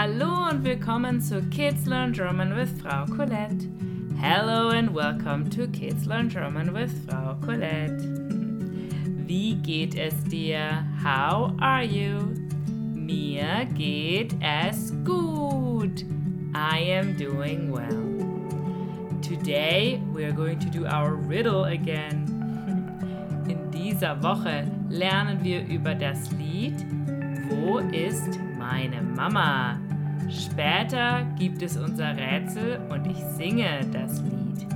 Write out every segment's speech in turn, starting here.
Hallo und willkommen zu Kids Learn German with Frau Colette. Hello and welcome to Kids Learn German with Frau Colette. Wie geht es dir? How are you? Mir geht es gut. I am doing well. Today we're going to do our riddle again. In dieser Woche lernen wir über das Lied Wo ist meine Mama? Später gibt es unser Rätsel und ich singe das Lied.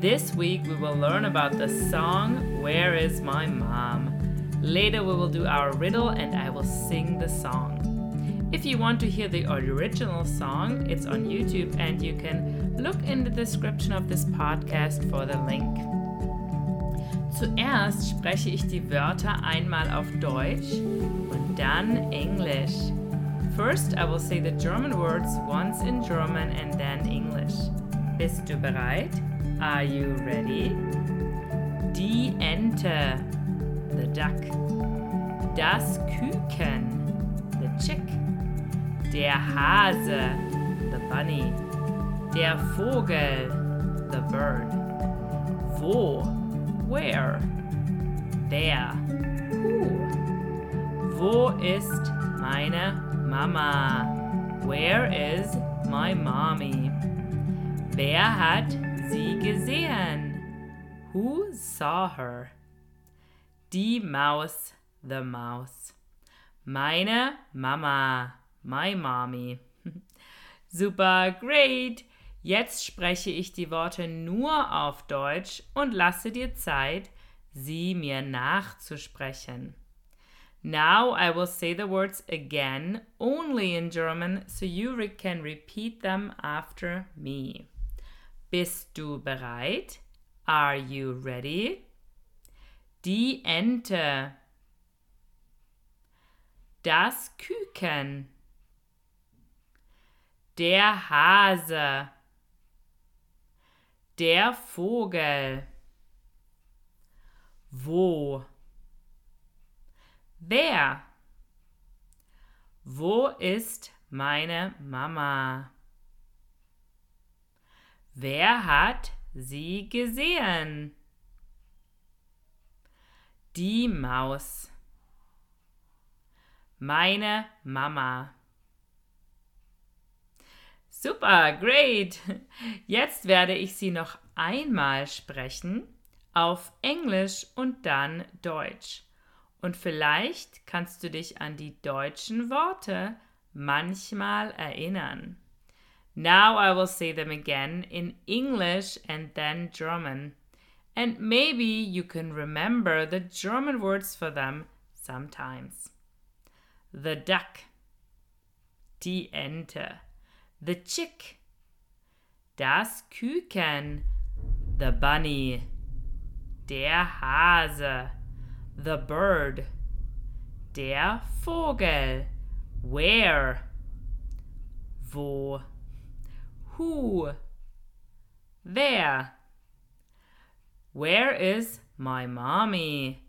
This week we will learn about the song Where is My Mom? Later we will do our riddle and I will sing the song. If you want to hear the original song, it's on YouTube and you can look in the description of this podcast for the link. Zuerst spreche ich die Wörter einmal auf Deutsch und dann Englisch. First, I will say the German words once in German and then English. Bist du bereit? Are you ready? Die Ente, the duck. Das Küken, the chick. Der Hase, the bunny. Der Vogel, the bird. Wo, where. There, who. Wo ist meine Mama. Where is my mommy? Wer hat sie gesehen? Who saw her? Die Maus, the mouse. Meine Mama, my mommy. Super, great. Jetzt spreche ich die Worte nur auf Deutsch und lasse dir Zeit, sie mir nachzusprechen. Now I will say the words again, only in German, so you re can repeat them after me. Bist du bereit? Are you ready? Die Ente. Das Küken. Der Hase. Der Vogel. Wo ist meine Mama? Wer hat sie gesehen? Die Maus. Meine Mama. Super, great. Jetzt werde ich sie noch einmal sprechen auf Englisch und dann Deutsch. Und vielleicht kannst du dich an die deutschen Worte manchmal erinnern. Now I will say them again in English and then German. And maybe you can remember the German words for them sometimes. The duck, die Ente, the chick, das Küken, the bunny, der Hase, the bird. Der Vogel. Where? Wo? Who? Wer? Where is my mommy?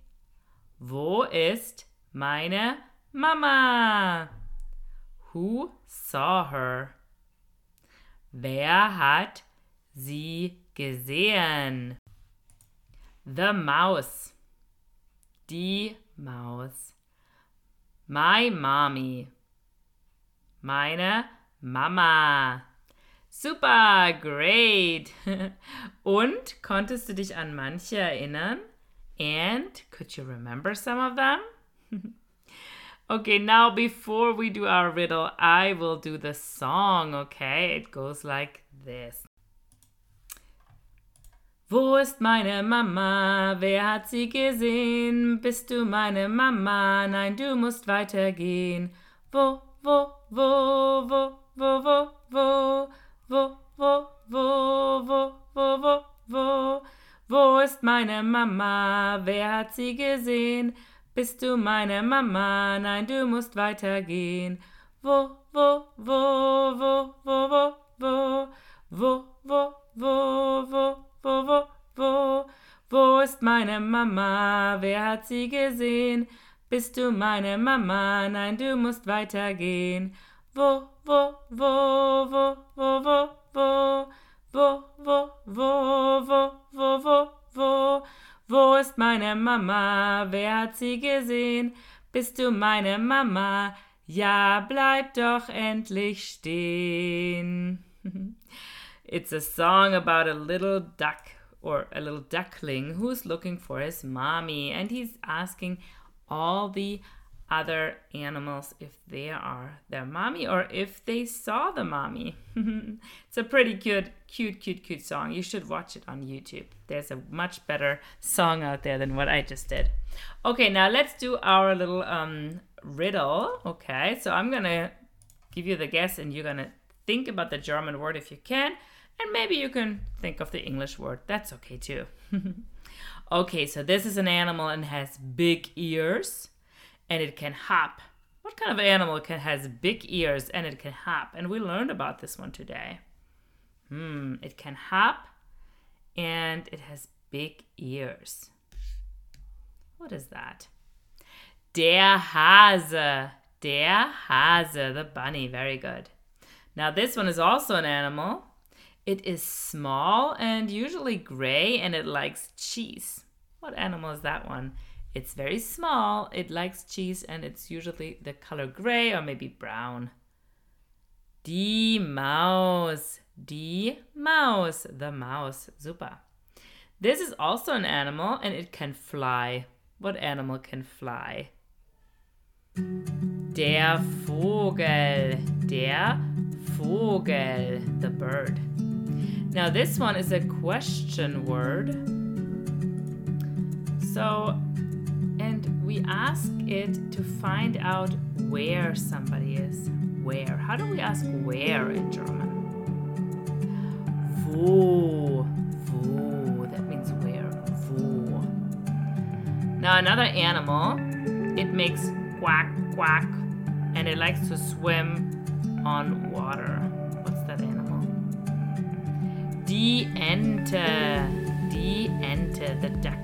Wo ist meine Mama? Who saw her? Wer hat sie gesehen? The mouse. Die Maus. My mommy. Meine Mama. Super, great. Und konntest du dich an manche erinnern? And could you remember some of them? okay, now before we do our riddle, I will do the song, okay? It goes like this. Wo ist meine Mama? Wer hat sie gesehen? Bist du meine Mama? Nein, du musst weitergehen. Wo, wo, wo, wo, wo, wo, wo, wo, wo, wo, wo, wo, wo, wo, wo ist meine Mama? Wer hat sie gesehen? Bist du meine Mama? Nein, du musst weitergehen. Wo, wo, wo, meine Mama? Wer hat sie gesehen? Bist du meine Mama? Nein, du musst weitergehen. wo, wo, wo, wo, wo, wo, wo, wo, wo, wo, wo, wo, wo, wo, wo ist meine Mama? Wer hat sie gesehen? Bist du meine Mama? Ja, bleib doch endlich stehen. it's a song about a little duck or a little duckling who's looking for his mommy and he's asking all the other animals if they are their mommy or if they saw the mommy. it's a pretty cute, cute, cute, cute song. You should watch it on YouTube. There's a much better song out there than what I just did. Okay, now let's do our little um, riddle. Okay, so I'm gonna give you the guess and you're gonna think about the German word if you can, and maybe you can think of the English word. That's okay too. okay, so this is an animal and has big ears and it can hop. What kind of animal can has big ears and it can hop? And we learned about this one today. Hmm, it can hop and it has big ears. What is that? Der Hase. Der Hase, the bunny. Very good. Now, this one is also an animal. It is small and usually gray and it likes cheese. What animal is that one? It's very small, it likes cheese, and it's usually the color gray or maybe brown. Die Maus. Die Maus. The mouse. Super. This is also an animal and it can fly. What animal can fly? Der Vogel. Der Vogel. The bird. Now, this one is a question word. So, and we ask it to find out where somebody is. Where? How do we ask where in German? Wo. Wo. That means where. Wo. Now, another animal, it makes quack, quack, and it likes to swim on water. Die Ente. Die Ente, the duck.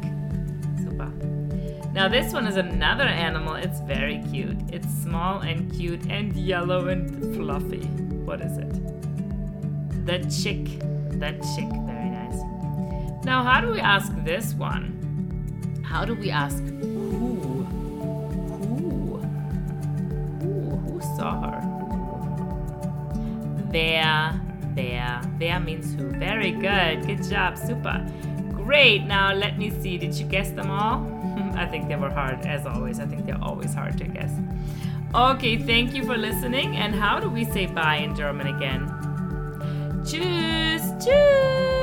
Now, this one is another animal. It's very cute. It's small and cute and yellow and fluffy. What is it? The chick. The chick. Very nice. Now, how do we ask this one? How do we ask who? Who? Who? Who saw her? Wer. Wer. Wer means who. Very good. Good job. Super. Great. Now, let me see. Did you guess them all? I think they were hard, as always. I think they're always hard to guess. Okay, thank you for listening. And how do we say bye in German again? Tschüss, tschüss.